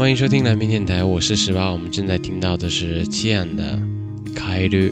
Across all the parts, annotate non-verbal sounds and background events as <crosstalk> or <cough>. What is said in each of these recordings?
欢迎收听蓝屏电台，我是十八。我们正在听到的是七样的《开绿》。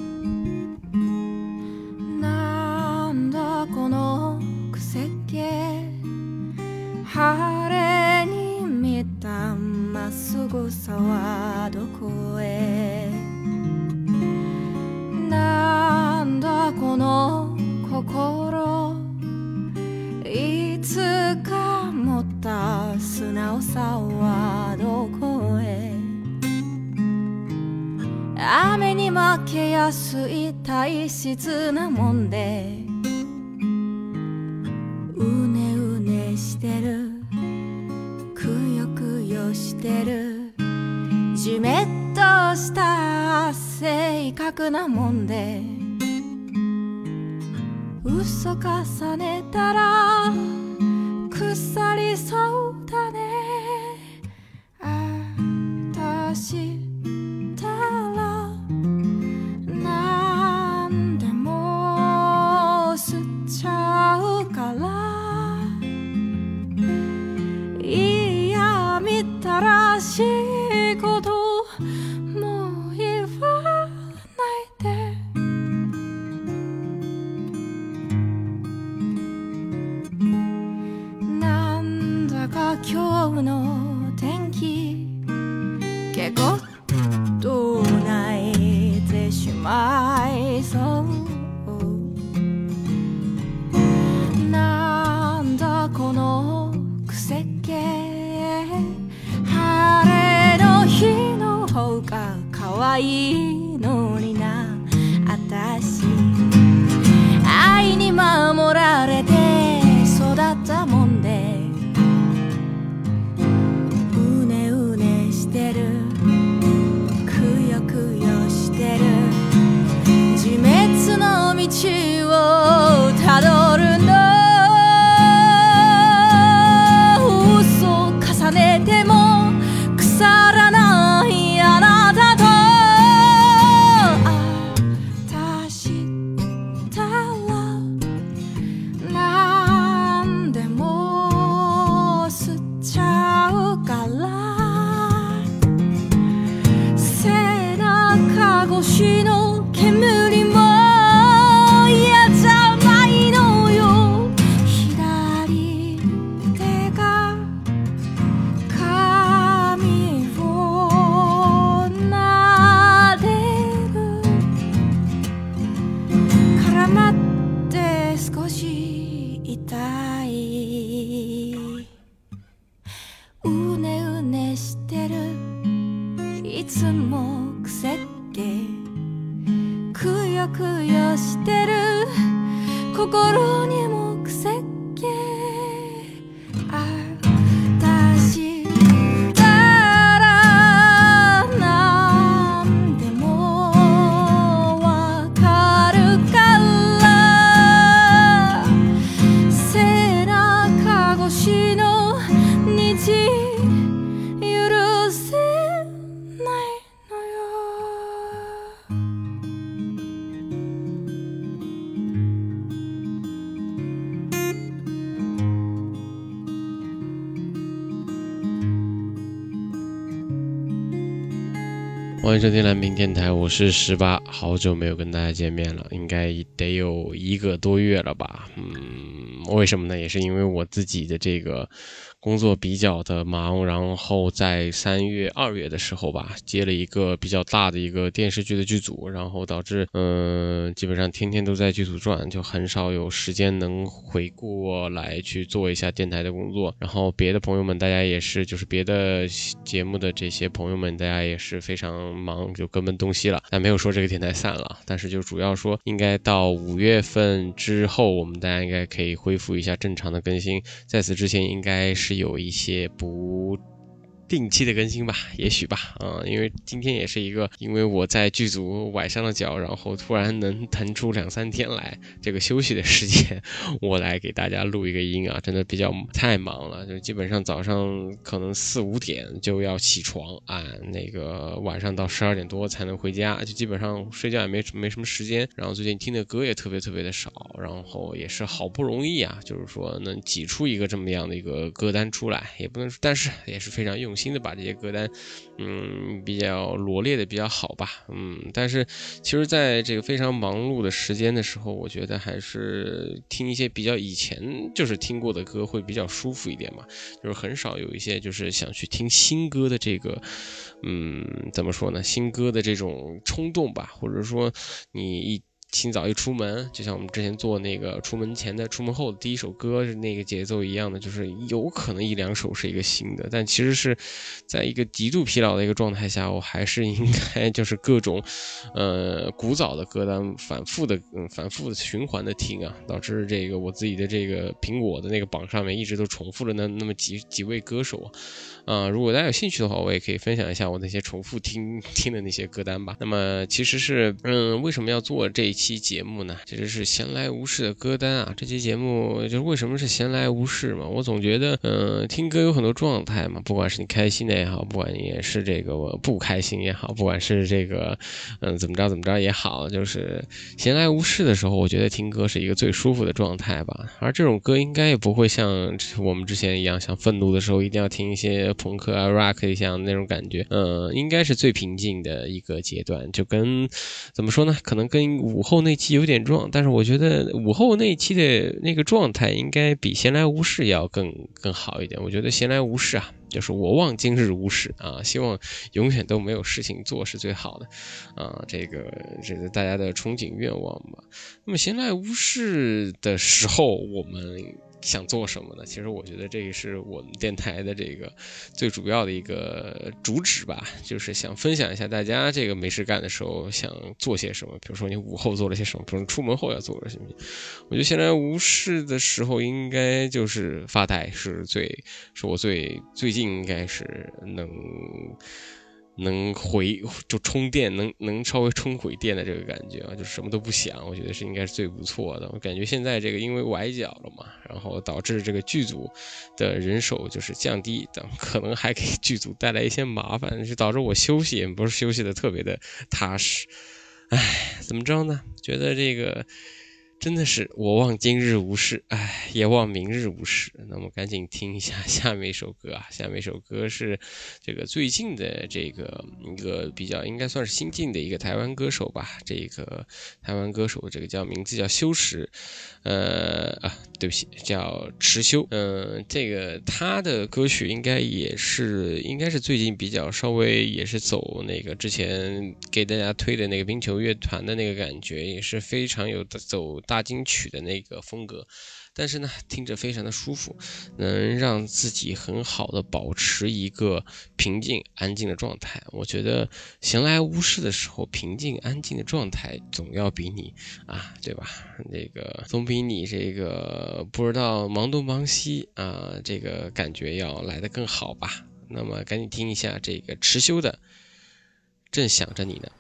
結構と泣いてしまいそう。なんだこの癖気晴れの日の方がかわいい。收听蓝屏电台，我是十八，好久没有跟大家见面了，应该得有一个多月了吧？嗯，为什么呢？也是因为我自己的这个工作比较的忙，然后在三月、二月的时候吧，接了一个比较大的一个电视剧的剧组，然后导致嗯、基本上天天都在剧组转，就很少有时间能回过来去做一下电台的工作。然后别的朋友们，大家也是，就是别的节目的这些朋友们，大家也是非常忙，就各奔东西了。但没有说这个电台散了，但是就主要说，应该到五月份之后，我们大家应该可以恢复一下正常的更新。在此之前，应该是是有一些不。定期的更新吧，也许吧，啊、因为今天也是一个，因为我在剧组崴伤了脚，然后突然能腾出两三天来这个休息的时间，<laughs> 我来给大家录一个音啊，真的比较太忙了，就基本上早上可能四五点就要起床啊，那个晚上到十二点多才能回家，就基本上睡觉也没没什么时间，然后最近听的歌也特别特别的少，然后也是好不容易啊，就是说能挤出一个这么样的一个歌单出来，也不能，但是也是非常用心。新的把这些歌单，嗯，比较罗列的比较好吧，嗯，但是其实在这个非常忙碌的时间的时候，我觉得还是听一些比较以前就是听过的歌会比较舒服一点嘛，就是很少有一些就是想去听新歌的这个，嗯，怎么说呢，新歌的这种冲动吧，或者说你一。清早一出门，就像我们之前做那个出门前的、出门后的第一首歌是那个节奏一样的，就是有可能一两首是一个新的，但其实是在一个极度疲劳的一个状态下，我还是应该就是各种，呃，古早的歌单反复的、嗯，反复的循环的听啊，导致这个我自己的这个苹果的那个榜上面一直都重复了那那么几几位歌手啊。如果大家有兴趣的话，我也可以分享一下我那些重复听听的那些歌单吧。那么其实是，嗯，为什么要做这一？期节目呢，其实是闲来无事的歌单啊。这期节目就是为什么是闲来无事嘛？我总觉得，嗯，听歌有很多状态嘛，不管是你开心的也好，不管也是这个不开心也好，不管是这个，嗯，怎么着怎么着也好，就是闲来无事的时候，我觉得听歌是一个最舒服的状态吧。而这种歌应该也不会像我们之前一样，像愤怒的时候一定要听一些朋克啊、rock 像那种感觉，嗯，应该是最平静的一个阶段，就跟怎么说呢？可能跟午后那期有点撞，但是我觉得午后那期的那个状态应该比闲来无事要更更好一点。我觉得闲来无事啊，就是我望今日无事啊，希望永远都没有事情做是最好的啊，这个这是大家的憧憬愿望吧。那么闲来无事的时候，我们。想做什么呢？其实我觉得这个是我们电台的这个最主要的一个主旨吧，就是想分享一下大家这个没事干的时候想做些什么。比如说你午后做了些什么，比如出门后要做了什么。我觉得闲来无事的时候，应该就是发呆，是最是我最最近应该是能。能回就充电，能能稍微充回电的这个感觉啊，就什么都不想，我觉得是应该是最不错的。我感觉现在这个因为崴脚了嘛，然后导致这个剧组的人手就是降低，等可能还给剧组带来一些麻烦，就导致我休息也不是休息的特别的踏实。唉，怎么着呢？觉得这个。真的是我望今日无事，哎，也望明日无事。那么赶紧听一下 <laughs> 下面一首歌啊！下面一首歌是这个最近的这个一个比较应该算是新晋的一个台湾歌手吧。这个台湾歌手这个叫名字叫修石，呃啊，对不起，叫池修。嗯，这个他的歌曲应该也是应该是最近比较稍微也是走那个之前给大家推的那个冰球乐团的那个感觉，也是非常有的走。大金曲的那个风格，但是呢，听着非常的舒服，能让自己很好的保持一个平静安静的状态。我觉得闲来无事的时候，平静安静的状态总要比你啊，对吧？这个总比你这个不知道忙东忙西啊，这个感觉要来的更好吧？那么赶紧听一下这个持修的，正想着你呢。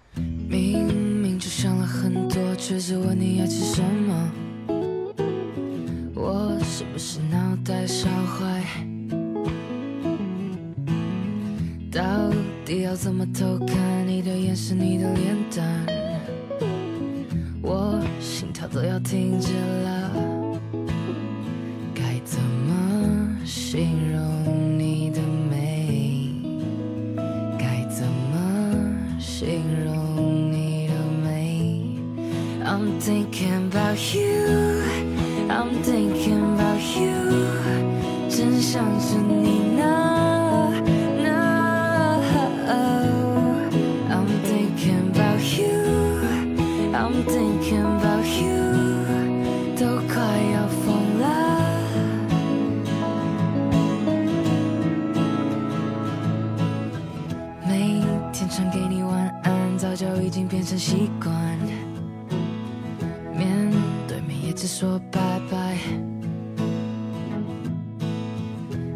就想了很多，却只问你要吃什么。我是不是脑袋烧坏？到底要怎么偷看你的眼神，你的脸蛋？我心跳都要停止了，该怎么形容 thinking about you, I'm thinking about you，真想着你呢呢。I'm thinking about you, I'm thinking about you，都快要疯了。每天传给你晚安，早就已经变成习惯。说拜拜，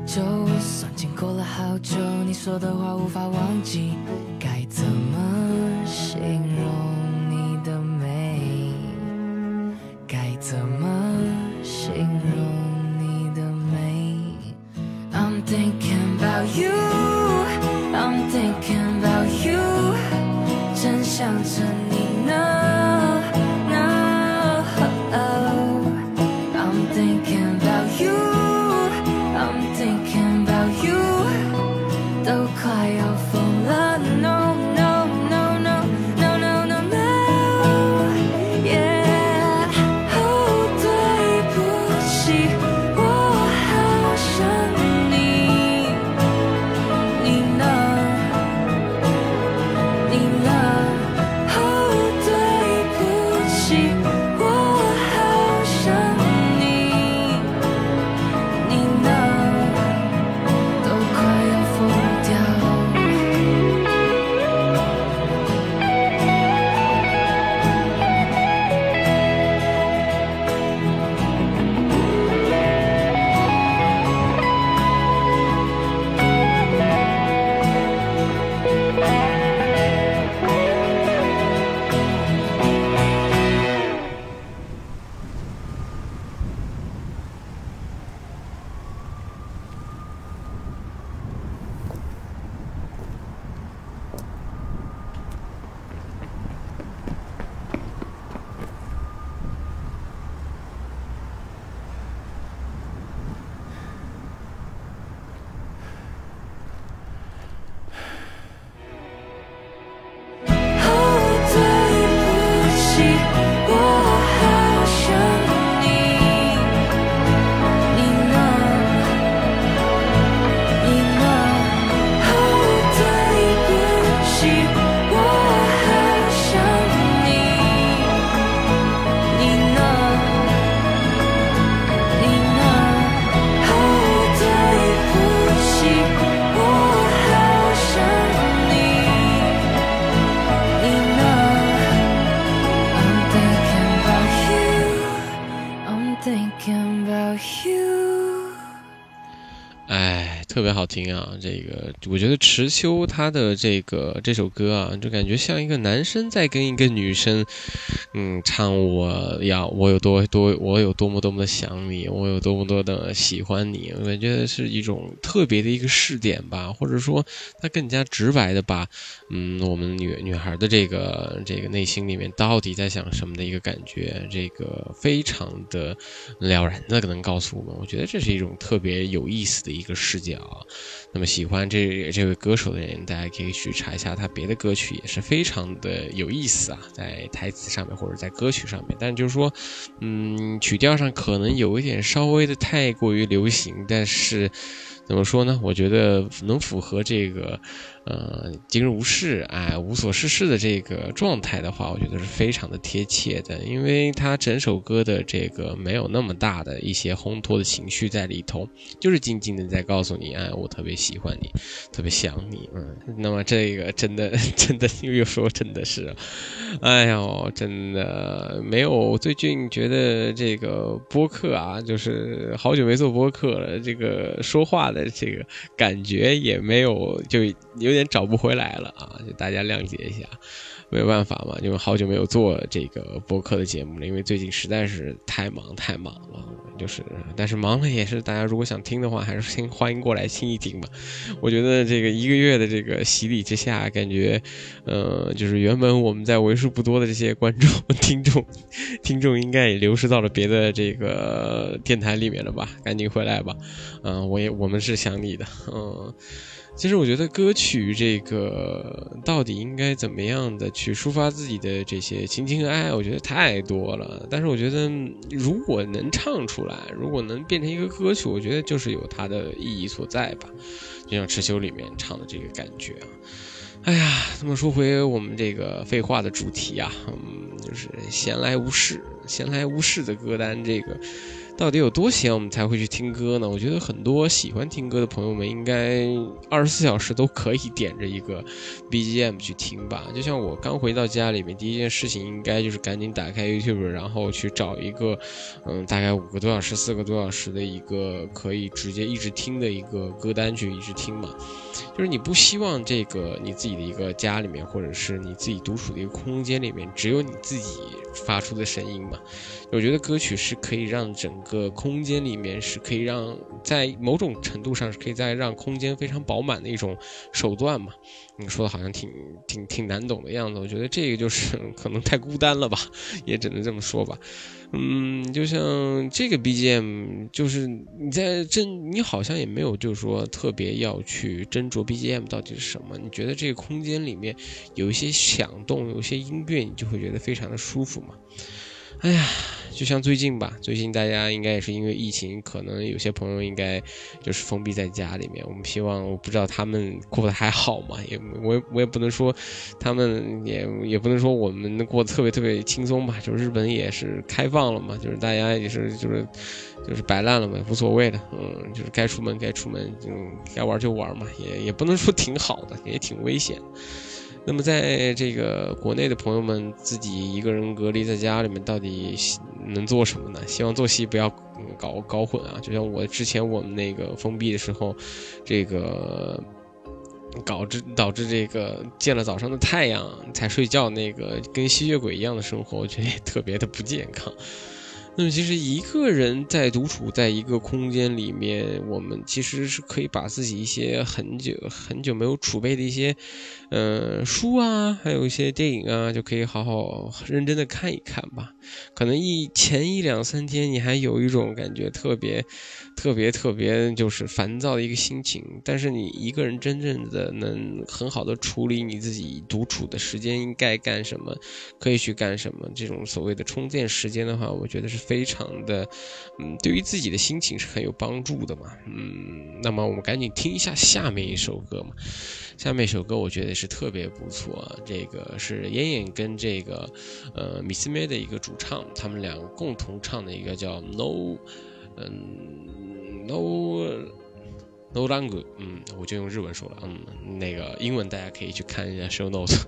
就算经过了好久，你说的话无法忘记，该怎么形容你的美？该怎么形容你的美？I'm thinking about you, I'm thinking about you，真想着你哎，特别好听啊！这个我觉得池秋他的这个这首歌啊，就感觉像一个男生在跟一个女生，嗯，唱我要我有多多我有多么多么的想你，我有多么多的喜欢你。我觉得是一种特别的一个试点吧，或者说他更加直白的把，嗯，我们女女孩的这个这个内心里面到底在想什么的一个感觉，这个非常的了然的可能告诉我们。我觉得这是一种特别有意思的。一个视角，那么喜欢这这位歌手的人，大家可以去查一下他别的歌曲，也是非常的有意思啊，在台词上面或者在歌曲上面，但就是说，嗯，曲调上可能有一点稍微的太过于流行，但是。怎么说呢？我觉得能符合这个，呃，今日无事，哎，无所事事的这个状态的话，我觉得是非常的贴切的，因为他整首歌的这个没有那么大的一些烘托的情绪在里头，就是静静的在告诉你，哎，我特别喜欢你，特别想你，嗯。<laughs> 那么这个真的真的又说真的是，哎呦，真的没有。最近觉得这个播客啊，就是好久没做播客了，这个说话。的这个感觉也没有，就有有点找不回来了啊！就大家谅解一下，没有办法嘛，因为好久没有做这个播客的节目了，因为最近实在是太忙太忙了。就是，但是忙了也是，大家如果想听的话，还是先欢迎过来听一听吧。我觉得这个一个月的这个洗礼之下，感觉，呃，就是原本我们在为数不多的这些观众、<laughs> 听众、听众，应该也流失到了别的这个电台里面了吧？赶紧回来吧，嗯，我也我们是想你的，嗯。其实我觉得歌曲这个到底应该怎么样的去抒发自己的这些情情爱爱，我觉得太多了。但是我觉得如果能唱出来，如果能变成一个歌曲，我觉得就是有它的意义所在吧。就像《池修》里面唱的这个感觉啊。哎呀，那么说回我们这个废话的主题啊，嗯，就是闲来无事，闲来无事的歌单这个。到底有多闲，我们才会去听歌呢？我觉得很多喜欢听歌的朋友们，应该二十四小时都可以点着一个 BGM 去听吧。就像我刚回到家里面，第一件事情应该就是赶紧打开 YouTube，然后去找一个，嗯，大概五个多小时、四个多小时的一个可以直接一直听的一个歌单去一直听嘛。就是你不希望这个你自己的一个家里面，或者是你自己独处的一个空间里面，只有你自己发出的声音嘛。我觉得歌曲是可以让整个空间里面是可以让在某种程度上是可以在让空间非常饱满的一种手段嘛。你说的好像挺挺挺难懂的样子，我觉得这个就是 <laughs> 可能太孤单了吧，也只能这么说吧。嗯，就像这个 BGM，就是你在斟，你好像也没有就是说特别要去斟酌 BGM 到底是什么。你觉得这个空间里面有一些响动，有一些音乐，你就会觉得非常的舒服嘛。哎呀，就像最近吧，最近大家应该也是因为疫情，可能有些朋友应该就是封闭在家里面。我们希望，我不知道他们过得还好吗？也我也我也不能说，他们也也不能说我们过得特别特别轻松吧。就日本也是开放了嘛，就是大家也是就是就是摆烂了嘛，无所谓的，嗯，就是该出门该出门，就，该玩就玩嘛，也也不能说挺好的，也挺危险。那么，在这个国内的朋友们自己一个人隔离在家里面，到底能做什么呢？希望作息不要搞搞混啊！就像我之前我们那个封闭的时候，这个导致导致这个见了早上的太阳才睡觉，那个跟吸血鬼一样的生活，我觉得也特别的不健康。那么，其实一个人在独处在一个空间里面，我们其实是可以把自己一些很久很久没有储备的一些，呃，书啊，还有一些电影啊，就可以好好认真的看一看吧。可能一前一两三天你还有一种感觉特别。特别特别就是烦躁的一个心情，但是你一个人真正的能很好的处理你自己独处的时间应该干什么，可以去干什么，这种所谓的充电时间的话，我觉得是非常的，嗯，对于自己的心情是很有帮助的嘛，嗯，那么我们赶紧听一下下面一首歌嘛，下面一首歌我觉得是特别不错，这个是燕燕跟这个呃米斯梅的一个主唱，他们两个共同唱的一个叫 No。嗯，No No l a n g u 嗯，我就用日文说了，嗯，那个英文大家可以去看一下 show notes，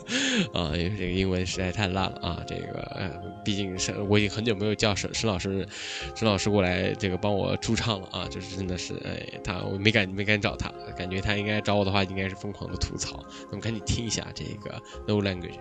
<laughs> 啊，因为这个英文实在太烂了啊，这个，毕竟是我已经很久没有叫沈沈老师，沈老师过来这个帮我驻唱了啊，就是真的是，哎，他我没敢没敢找他，感觉他应该找我的话应该是疯狂的吐槽，我们赶紧听一下这个 No Language。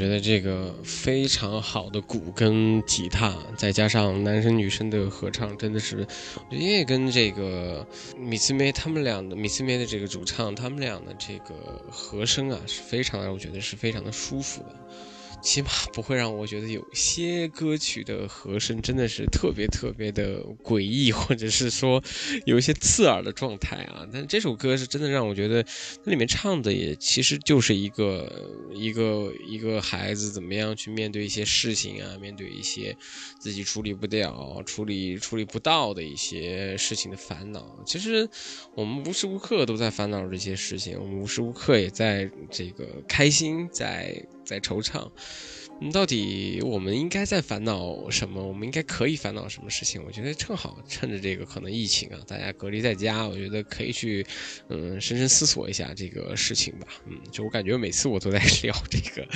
觉得这个非常好的鼓跟吉他，再加上男生女生的合唱，真的是，我觉得跟这个米斯梅他们俩的米斯梅的这个主唱，他们俩的这个和声啊，是非常让，我觉得是非常的舒服的。起码不会让我觉得有些歌曲的和声真的是特别特别的诡异，或者是说有一些刺耳的状态啊。但这首歌是真的让我觉得，那里面唱的也其实就是一个一个一个孩子怎么样去面对一些事情啊，面对一些自己处理不掉、处理处理不到的一些事情的烦恼。其实我们无时无刻都在烦恼这些事情，我们无时无刻也在这个开心，在。在惆怅，到底我们应该在烦恼什么？我们应该可以烦恼什么事情？我觉得正好趁着这个可能疫情啊，大家隔离在家，我觉得可以去，嗯，深深思索一下这个事情吧。嗯，就我感觉每次我都在 <laughs> 聊这个，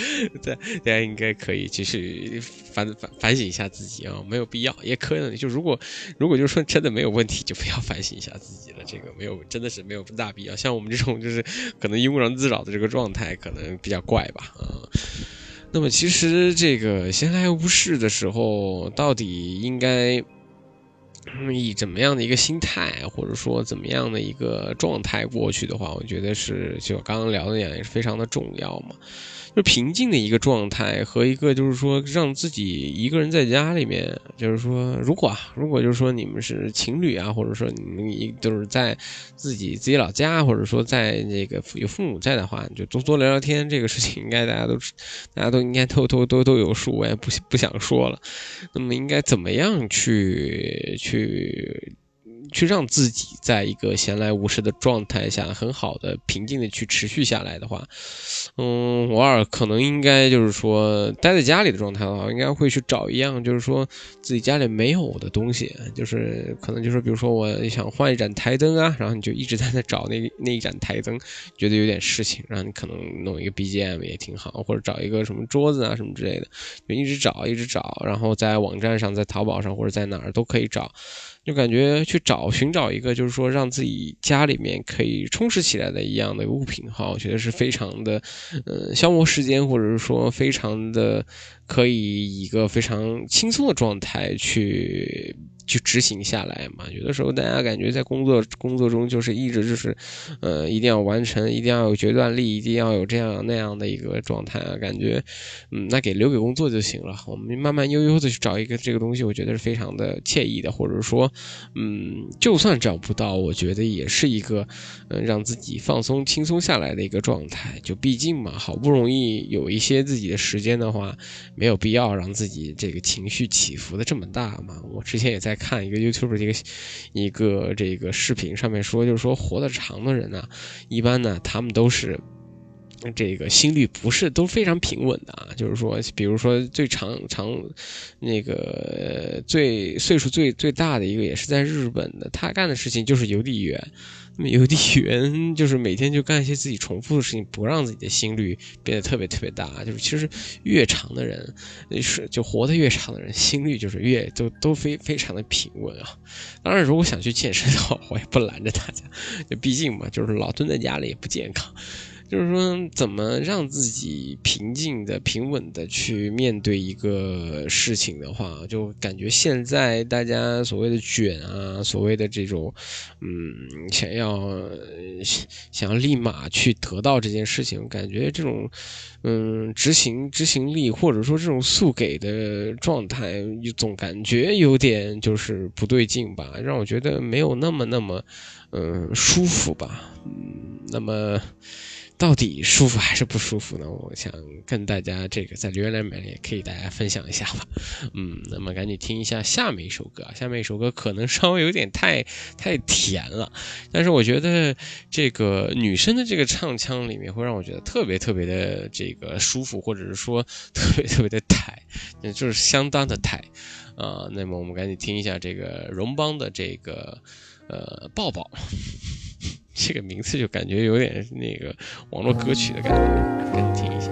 大大家应该可以继续反反反省一下自己啊，没有必要，也可以就如果如果就是说真的没有问题，就不要反省一下自己了。这个没有真的是没有大必要。像我们这种就是可能庸人自扰的这个状态，可能比较怪吧，嗯。那么其实这个闲来无事的时候，到底应该以怎么样的一个心态，或者说怎么样的一个状态过去的话，我觉得是就刚刚聊的那样，也是非常的重要嘛。就平静的一个状态和一个就是说让自己一个人在家里面，就是说如果啊，如果就是说你们是情侣啊，或者说你们就是在自己自己老家，或者说在那个有父母在的话，就多多聊聊天，这个事情应该大家都大家都应该都都都都有数，我也不不想说了。那么应该怎么样去去？去让自己在一个闲来无事的状态下，很好的平静的去持续下来的话，嗯，偶尔可能应该就是说待在家里的状态的话，应该会去找一样就是说自己家里没有的东西，就是可能就是比如说我想换一盏台灯啊，然后你就一直在那找那 <laughs> 那一盏台灯，觉得有点事情，然后你可能弄一个 BGM 也挺好，或者找一个什么桌子啊什么之类的，就一直找一直找，然后在网站上，在淘宝上或者在哪儿都可以找。就感觉去找寻找一个，就是说让自己家里面可以充实起来的一样的物品的话，我觉得是非常的，呃，消磨时间，或者是说非常的可以一个非常轻松的状态去。去执行下来嘛？有的时候大家感觉在工作工作中就是一直就是，呃，一定要完成，一定要有决断力，一定要有这样那样的一个状态啊。感觉，嗯，那给留给工作就行了。我们慢慢悠悠的去找一个这个东西，我觉得是非常的惬意的。或者说，嗯，就算找不到，我觉得也是一个，嗯，让自己放松轻松下来的一个状态。就毕竟嘛，好不容易有一些自己的时间的话，没有必要让自己这个情绪起伏的这么大嘛。我之前也在。看一个 YouTube 这个一个这个视频上面说，就是说活得长的人呢，一般呢他们都是这个心率不是都非常平稳的啊。就是说，比如说最长长那个最岁数最最大的一个也是在日本的，他干的事情就是邮递员。那么邮递员就是每天就干一些自己重复的事情，不让自己的心率变得特别特别大。就是其实越长的人，是就活得越长的人，心率就是越都都非非常的平稳啊。当然，如果想去健身的话，我也不拦着大家，就毕竟嘛，就是老蹲在家里也不健康。就是说，怎么让自己平静的、平稳的去面对一个事情的话，就感觉现在大家所谓的卷啊，所谓的这种，嗯，想要想要立马去得到这件事情，感觉这种，嗯，执行执行力或者说这种速给的状态，总感觉有点就是不对劲吧，让我觉得没有那么那么，嗯，舒服吧，嗯，那么。到底舒服还是不舒服呢？我想跟大家这个在留言里面也可以大家分享一下吧。嗯，那么赶紧听一下下面一首歌啊，下面一首歌可能稍微有点太 <laughs> 太甜了，但是我觉得这个女生的这个唱腔里面会让我觉得特别特别的这个舒服，或者是说特别特别的抬，<laughs> 就是相当的抬啊。那么我们赶紧听一下这个荣邦的这个呃抱抱。这个名字就感觉有点那个网络歌曲的感觉，赶紧听一下。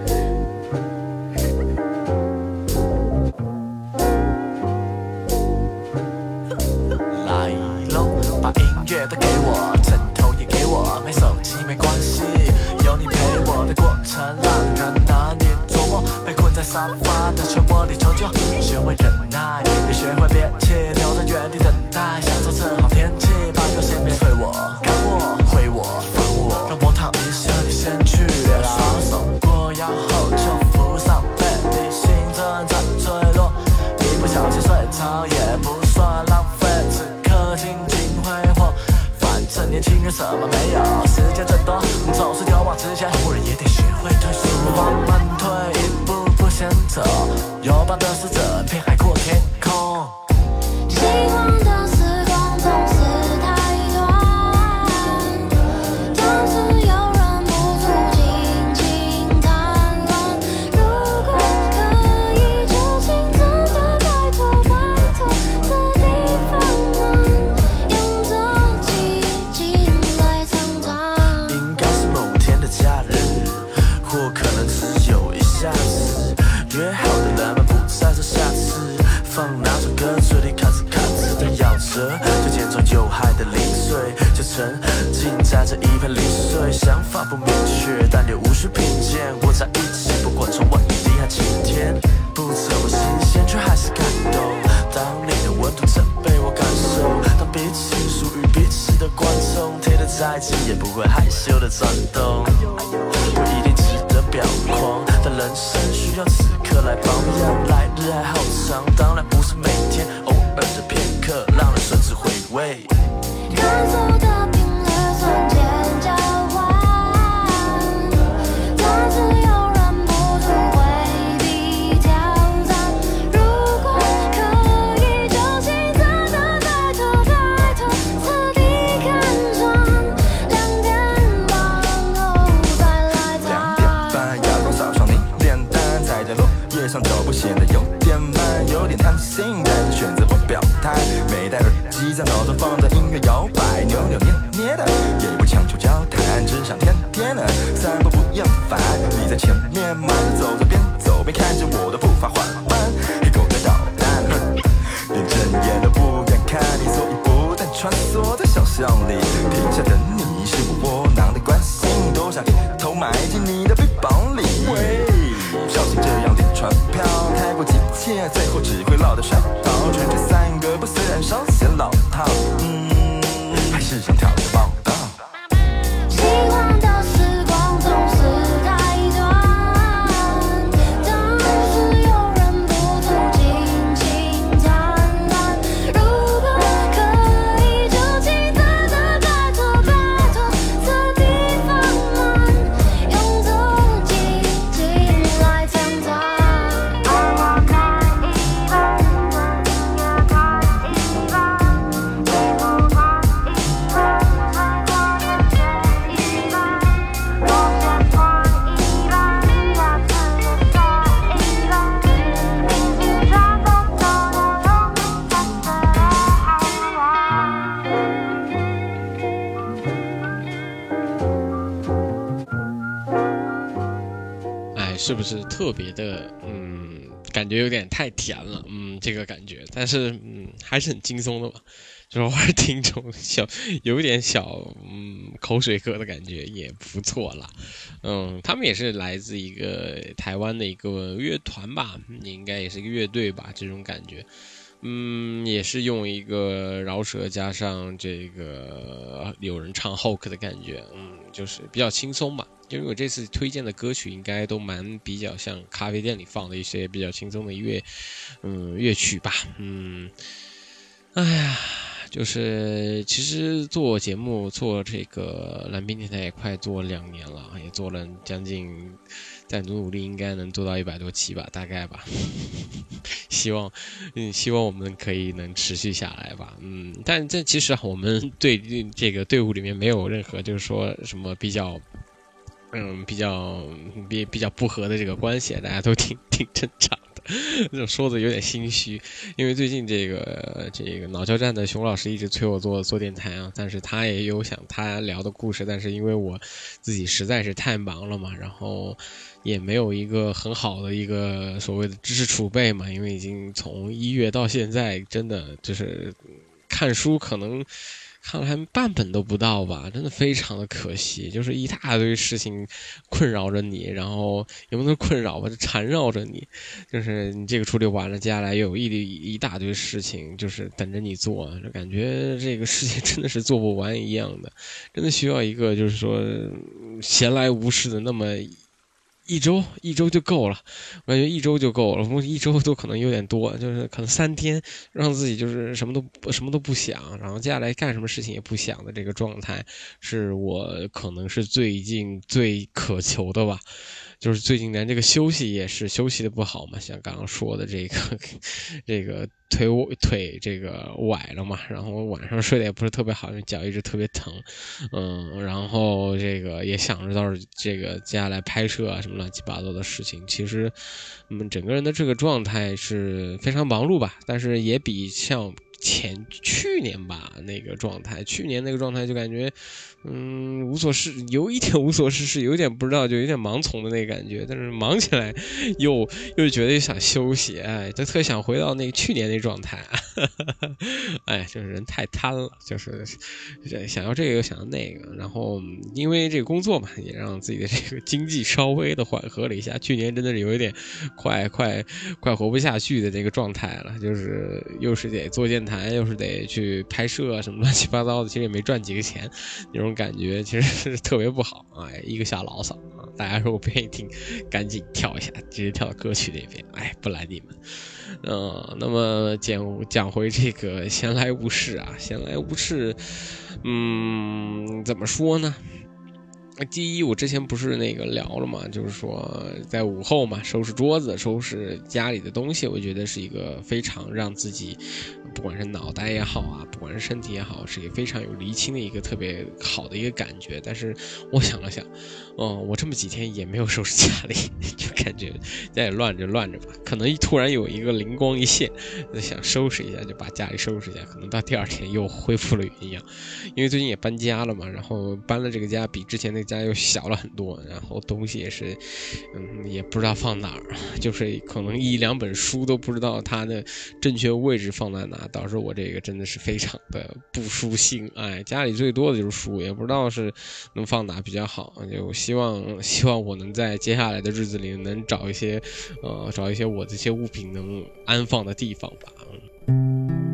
来喽，把音乐都给我，枕头也给我，没手机没关系，有你陪我的过程让人难以琢磨。被困在沙发的漩涡里求救，学会忍耐，也学会憋气，留在原地等待，享受正好天气，怎么没有？显得有点慢，有点贪心，感觉有点太甜了，嗯，这个感觉，但是嗯，还是很轻松的嘛，就是偶尔听这种小，有点小，嗯，口水歌的感觉也不错啦，嗯，他们也是来自一个台湾的一个乐团吧，应该也是一个乐队吧，这种感觉。嗯，也是用一个饶舌加上这个有人唱 hook 的感觉，嗯，就是比较轻松吧。因为我这次推荐的歌曲应该都蛮比较像咖啡店里放的一些比较轻松的乐，嗯，乐曲吧，嗯，哎呀，就是其实做节目做这个蓝冰电台也快做两年了，也做了将近，再努努力应该能做到一百多期吧，大概吧。<laughs> 希望，嗯，希望我们可以能持续下来吧，嗯，但这其实我们队这个队伍里面没有任何就是说什么比较。嗯，比较比比较不和的这个关系，大家都挺挺正常。<laughs> 说的有点心虚，因为最近这个这个脑交战的熊老师一直催我做做电台啊，但是他也有想他聊的故事，但是因为我自己实在是太忙了嘛，然后也没有一个很好的一个所谓的知识储备嘛，因为已经从一月到现在，真的就是看书可能。看了还半本都不到吧，真的非常的可惜，就是一大堆事情困扰着你，然后也不能困扰吧，就缠绕着你，就是你这个处理完了，接下来又有一一大堆事情就是等着你做，就感觉这个事情 <laughs> 真的是做不完一样的，真的需要一个就是说闲来无事的那么。一周一周就够了，我感觉一周就够了，我一周都可能有点多，就是可能三天让自己就是什么都什么都不想，然后接下来干什么事情也不想的这个状态，是我可能是最近最渴求的吧。就是最近连这个休息也是休息的不好嘛，像刚刚说的这个这个腿腿这个崴了嘛，然后晚上睡得也不是特别好，因为脚一直特别疼，嗯，然后这个也想着到时候这个接下来拍摄啊什么乱七八糟的事情，其实我们整个人的这个状态是非常忙碌吧，但是也比像。前去年吧，那个状态，去年那个状态就感觉，嗯，无所事，<laughs> 有一点无所事事，有点不知道，就有点盲从的那个感觉。但是忙起来，又又觉得又想休息，哎，就特想回到那个去年那状态。<laughs> 哎，就是人太贪了，就是想要这个又想要那个。然后因为这个工作嘛，也让自己的这个经济稍微的缓和了一下。去年真的是有一点快快快活不下去的这个状态了，就是又是得做电台。又是得去拍摄什么乱七八糟的，其实也没赚几个钱，那种感觉其实是特别不好啊，<laughs> 一个小牢骚啊！大家说我不愿意听，赶紧跳一下，直接跳到歌曲那边。哎，不拦你们。嗯，那么讲讲回这个闲来无事啊，闲来无事，嗯，怎么说呢？第一，我之前不是那个聊了嘛，就是说在午后嘛，收拾桌子、收拾家里的东西，我觉得是一个非常让自己，不管是脑袋也好啊，不管是身体也好，是一个非常有厘清的一个特别好的一个感觉。但是我想了想，嗯，我这么几天也没有收拾家里，<laughs> 就感觉家里乱着乱着吧，可能突然有一个灵光一现，想收拾一下，就把家里收拾一下，可能到第二天又恢复了原样。因为最近也搬家了嘛，然后搬了这个家比之前那个。家又小了很多，然后东西也是，嗯，也不知道放哪儿，<laughs> 就是可能一两本书都不知道它的正确位置放在哪，导致我这个真的是非常的不舒心。哎，家里最多的就是书，也不知道是能放哪比较好。就希望 <laughs> 希望我能在接下来的日子里能找一些，呃，找一些我这些物品能安放的地方吧。嗯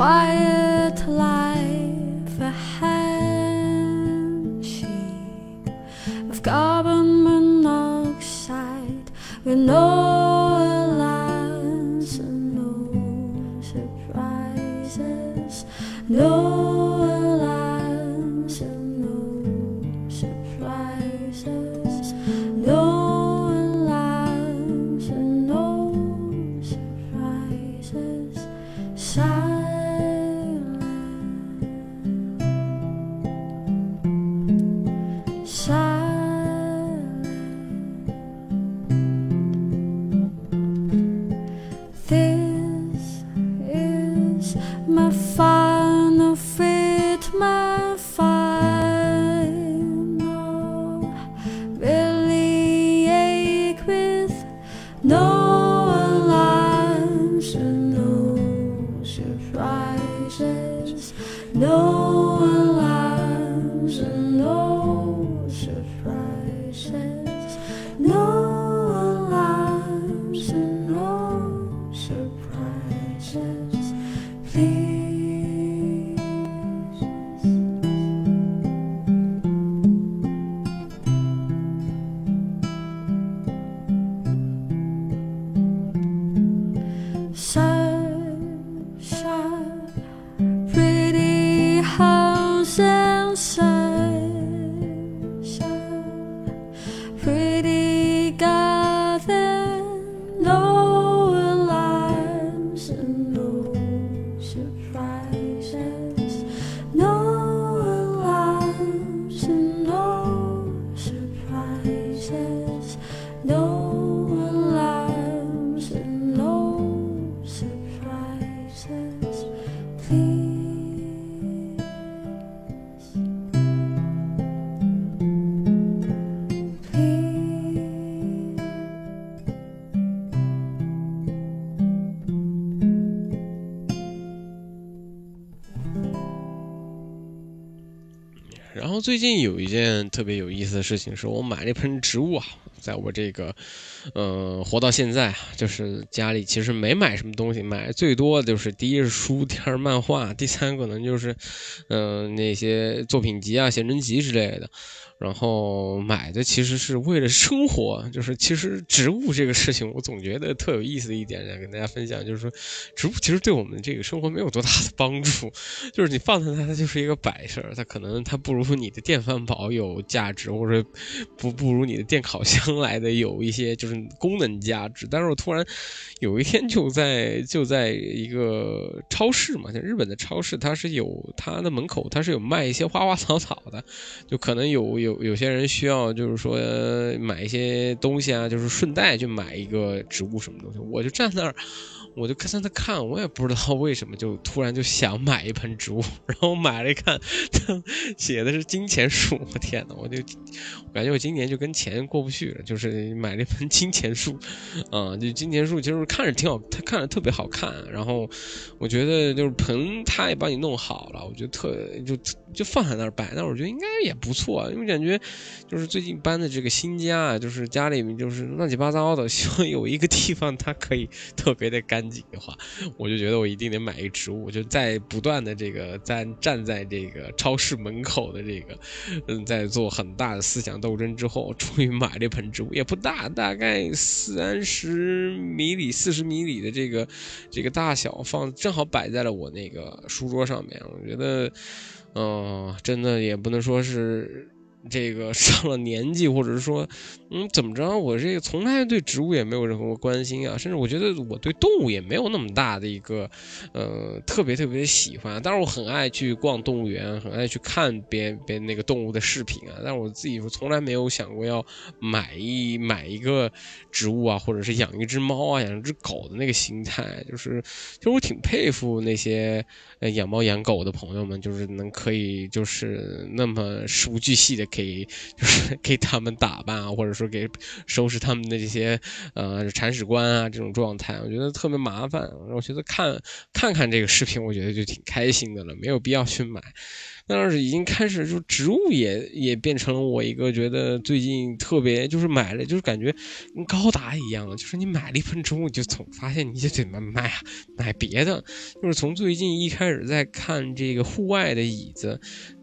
quiet. 好想。最近有一件特别有意思的事情，是我买了一盆植物啊，在我这个，呃，活到现在啊，就是家里其实没买什么东西，买最多的就是第一是书，第二漫画，第三可能就是，嗯、那些作品集啊、写真集之类的。然后买的其实是为了生活，就是其实植物这个事情，我总觉得特有意思的一点，想跟大家分享，就是说植物其实对我们这个生活没有多大的帮助，就是你放在那，它就是一个摆设，它可能它不如你的电饭煲有价值，或者不不如你的电烤箱来的有一些就是功能价值。但是我突然有一天就在就在一个超市嘛，像日本的超市，它是有它的门口它是有卖一些花花草草的，就可能有有有些人需要就是说买一些东西啊，就是顺带去买一个植物什么东西，我就站那儿。我就看在那看，我也不知道为什么，就突然就想买一盆植物，然后买了一看，<laughs> 写的是金钱树，我天呐，我就我感觉我今年就跟钱过不去了，就是买了一盆金钱树，啊、就金钱树其实看着挺好，它看着特别好看，然后我觉得就是盆它也帮你弄好了，我觉得特就就放在那儿摆，那我觉得应该也不错，因为感觉就是最近搬的这个新家啊，就是家里面就是乱七八糟的，<laughs> 希望有一个地方它可以 <laughs> 特别的干净的话，我就觉得我一定得买一植物，就在不断的这个在站在这个超市门口的这个，嗯，在做很大的思想斗争之后，终于买了一盆植物，也不大，大概三十米里、四十米里的这个这个大小，放正好摆在了我那个书桌上面，我觉得，嗯、真的也不能说是。这个 <laughs> 上了年纪，或者是说，嗯，怎么着？我这个从来对植物也没有任何关心啊，甚至我觉得我对动物也没有那么大的一个，呃，特别特别喜欢。当然，我很爱去逛动物园，很爱去看别别那个动物的视频啊。但是我自己从来没有想过要买一买一个植物啊，或者是养一只猫啊，养一只狗的那个心态。就是，其实我挺佩服那些呃养猫养狗的朋友们，就是能可以就是那么事无巨细的给就是 <laughs> 给他们打扮啊，或者说给收拾他们的这些呃铲屎官啊这种状态，我觉得特别麻烦。我觉得看看看这个视频，我觉得就挺开心的了，没有必要去买。但是已经开始就植物也也变成了我一个觉得最近特别就是买了就是感觉跟高达一样的，就是你买了一盆植物，就总发现你就得买买别的，就是从最近一开始在看这个户外的椅子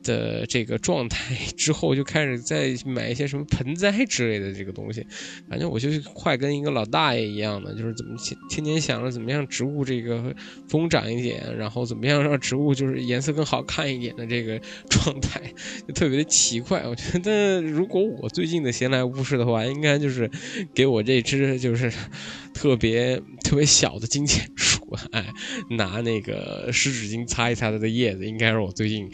的这个状态之后，就开始在买一些什么盆栽之类的这个东西，反正我就快跟一个老大爷一样的，就是怎么天天天想着怎么样植物这个疯长一点，然后怎么样让植物就是颜色更好看一点的这个状态，就特别的奇怪。我觉得如果我最近的闲来无事的话，应该就是给我这只就是特别特别小的金钱树，哎，拿那个湿纸巾擦一擦它的叶子，应该是我最近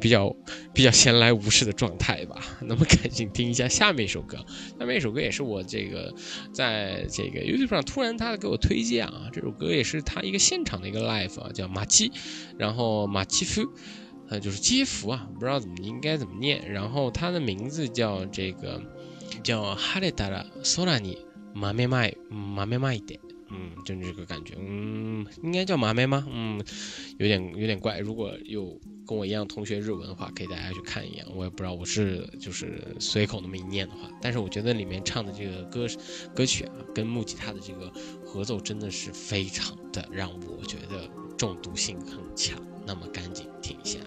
比较比较闲来无事的状态吧。<laughs> 那么赶紧听一下下面一首歌，下面一首歌也是我这个在这个 YouTube 上突然他给我推荐啊，这首歌也是他一个现场的一个 live 啊，叫马七，然后马基夫。呃，就是基福啊，不知道怎么应该怎么念。然后他的名字叫这个叫哈雷达拉索拉尼马梅麦马梅麦一点，嗯，就这个感觉，嗯，应该叫马妹吗？嗯，有点有点怪。如果有跟我一样同学日文的话，可以大家去看一眼。我也不知道我是就是随口那么一念的话，但是我觉得里面唱的这个歌歌曲啊，跟木吉他的这个合奏真的是非常的让我觉得中毒性很强。那么赶紧听一下。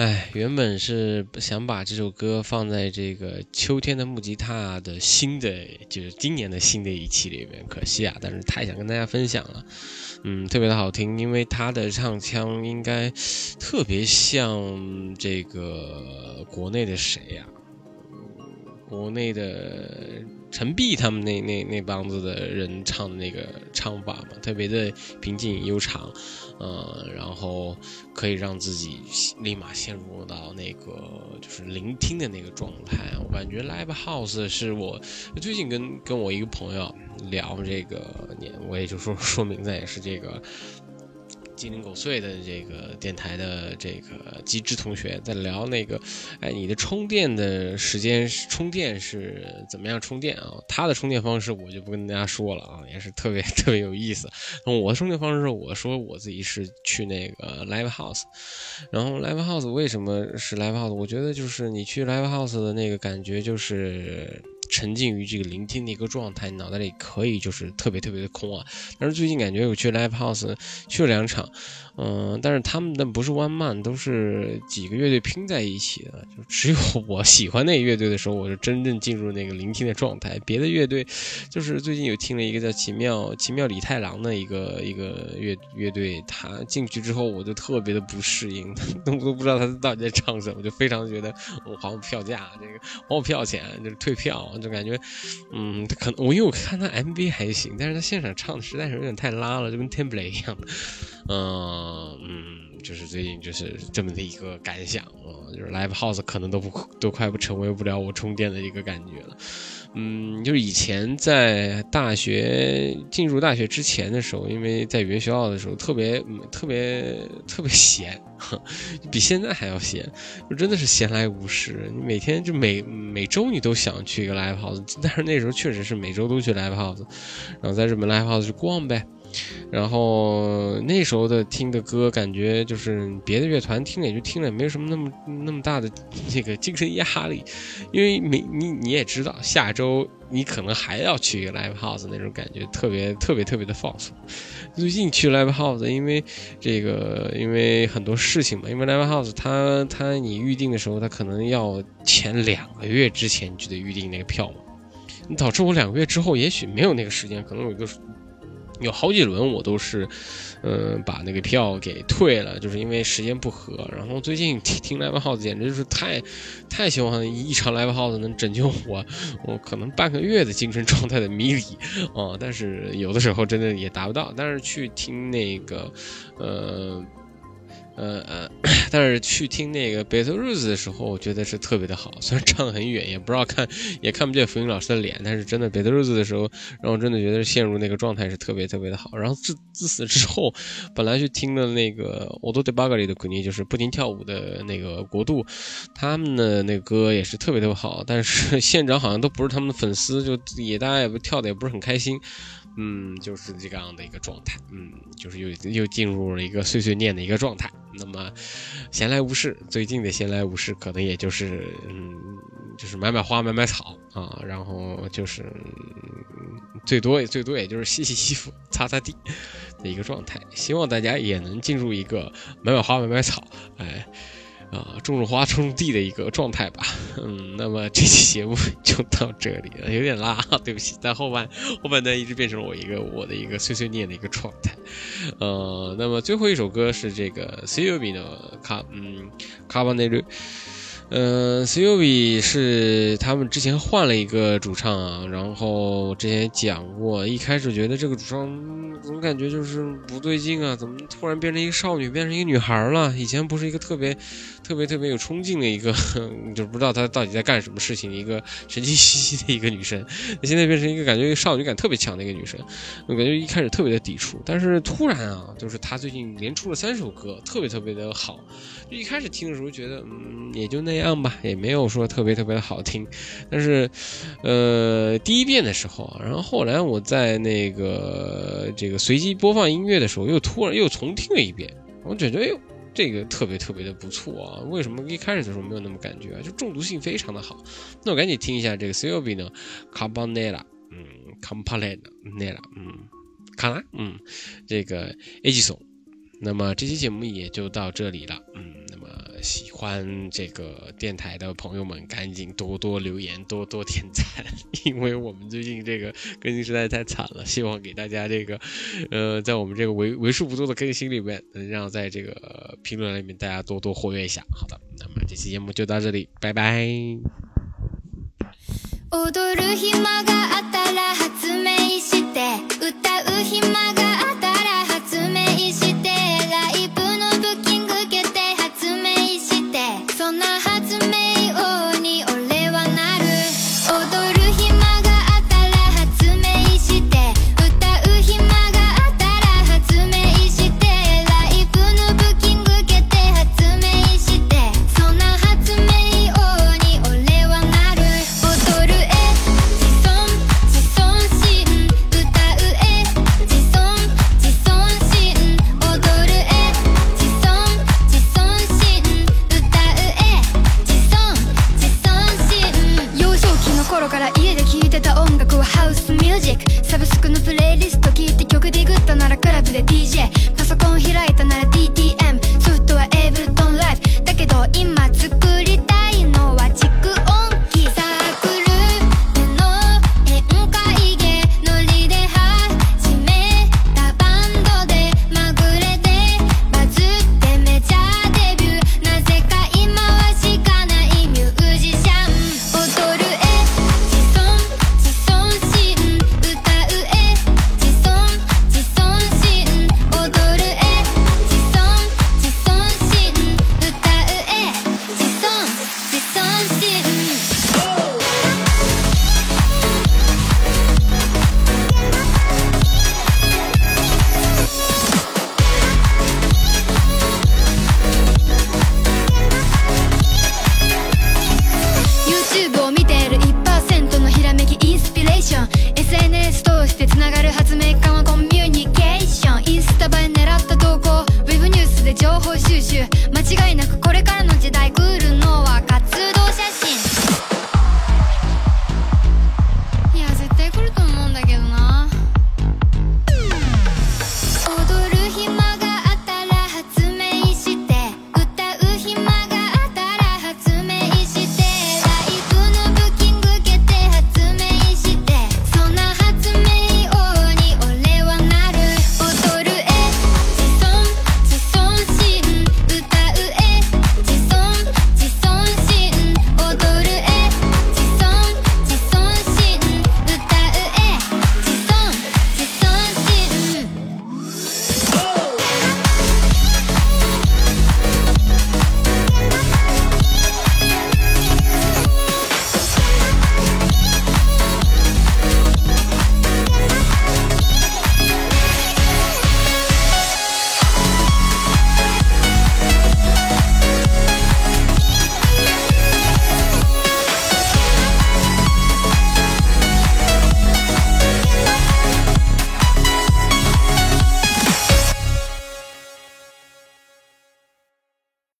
哎，原本是想把这首歌放在这个秋天的木吉他的新的，就是今年的新的一期里面，可惜啊，但是太想跟大家分享了，嗯，特别的好听，因为他的唱腔应该特别像这个国内的谁呀、国内的陈碧他们那那那帮子的人唱的那个唱法嘛，特别的平静悠长，呃，然后可以让自己立马陷入到那个就是聆听的那个状态。我感觉 live house 是我最近跟跟我一个朋友聊这个年，我也就说说名字也是这个。鸡零狗碎的这个电台的这个机智同学在聊那个，哎，你的充电的时间是充电是怎么样充电啊？他的充电方式我就不跟大家说了啊，也是特别 <laughs> 特别有意思。我的充电方式，我说我自己是去那个 live house，然后 live house 为什么是 live house？我觉得就是你去 live house 的那个感觉就是。沉浸于这个聆听的一个状态，脑袋里可以就是特别特别的空啊。但是最近感觉我去 live house 去了两场，嗯、但是他们的不是 one man，都是几个乐队拼在一起的，就只有 <laughs> 我喜欢那个乐队的时候，我就真正进入那个聆听的状态。别的乐队，就是最近有听了一个叫奇妙奇妙李太郎的一个一个乐乐队，他进去之后我就特别的不适应，<laughs> 都都不知道他到底在唱什么，就非常觉得我还我票价，这个还我票钱，就是退票，就感觉，嗯，可能我因为我看他 MV 还行，但是他现场唱的实在是有点太拉了，就跟 Temple 一样，嗯嗯，就是最近就是这么的一个感想啊、就是 Live House 可能都不都快不成为不了我充电的一个感觉了。嗯，就是以前在大学进入大学之前的时候，因为在语言学校的时候特别特别特别闲，<laughs> 比现在还要闲，就真的是闲来无事。你每天就每每周你都想去一个 live house，但是那时候确实是每周都去 live house，然后在日本 live house 去逛呗。然后那时候的听的歌，感觉就是别的乐团听了也就听了，没有什么那么那么大的这个精神压力，因为每你你也知道，下周你可能还要去 live house，那种感觉特别特别特别的放松。最近去 live house，因为这个因为很多事情嘛，因为 live house 它它你预定的时候，它可能要前两个月之前就得预定那个票嘛，导致我两个月之后也许没有那个时间，可能有一个。有好几轮我都是，嗯、把那个票给退了，就是因为时间不合。然后最近听听 live house 简直就是太，太希望一场 live house 能拯救我，我可能半个月的精神状态的迷离啊、但是有的时候真的也达不到。但是去听那个，呃。呃呃，<coughs> 但是去听那个《Better Days》的时候，我觉得是特别的好。虽然唱得很远，也不知道看，也看不见福音老师的脸，但是真的《Better Days》的时候，让我真的觉得陷入那个状态是特别特别的好。然后自自此之后，本来去听的那个《我都对巴格里的肯定》，就是不停跳舞的那个国度，他们的那个歌也是特别特别好，但是现场好像都不是他们的粉丝，就也大家也不跳的也不是很开心。嗯，就是这样的一个状态，嗯，就是又又进入了一个碎碎念的一个状态。那么闲来无事，最近的闲来无事可能也就是嗯，就是买买花、买买草啊，然后就是、嗯最多也最多也就是洗洗衣服、擦擦地的一个状态。希望大家也能进入一个买买花、买买草，哎。啊，种种花、种种地的一个状态吧。嗯，那么这期节目 <laughs> 就到这里了，有点拉，对不起。但后半后半段一直变成了我一个我的一个碎碎念的一个状态。呃，那么最后一首歌是这个 C U B 的卡嗯卡巴内瑞。嗯 c u b 是他们之前换了一个主唱啊，然后之前讲过，一开始觉得这个主唱总感觉就是不对劲啊，怎么突然变成一个少女，变成一个女孩了？以前不是一个特别、<laughs> 特别、特别有冲劲的一个，<laughs> 就是不知道她到底在干什么事情，一个神经兮兮的一个女生，现在变成一个感觉少女感特别强的一个女生，我感觉一开始特别的抵触，但是突然啊，就是她最近连出了三首歌，特别特别的好。就一开始听的时候觉得，嗯，也就那样这样吧，也没有说特别特别的好听。但是，呃，第一遍的时候啊，然后后来我在那个这个随机播放音乐的时候，又突然又重听了一遍，我觉得，哎呦，这个特别特别的不错啊！为什么一开始的时候没有那么感觉啊？就中毒性非常的好。那我赶紧听一下这个 c o b 呢 c a m p a n e l a 嗯 c a m p a n e l a 嗯，卡拉，嗯，这个 A 吉松。那么这期节目也就到这里了，嗯，喜欢这个电台的朋友们，赶紧多多留言，多多点赞，<laughs> 因为我们最近这个更新实在太惨了，希望给大家这个，<laughs> 呃，在我们这个为为数不多的更新里面，能让在这个评论里面大家多多活跃一下。好的，那么这期节目就到这里，拜拜。踊る暇があったら発明して歌う暇があったら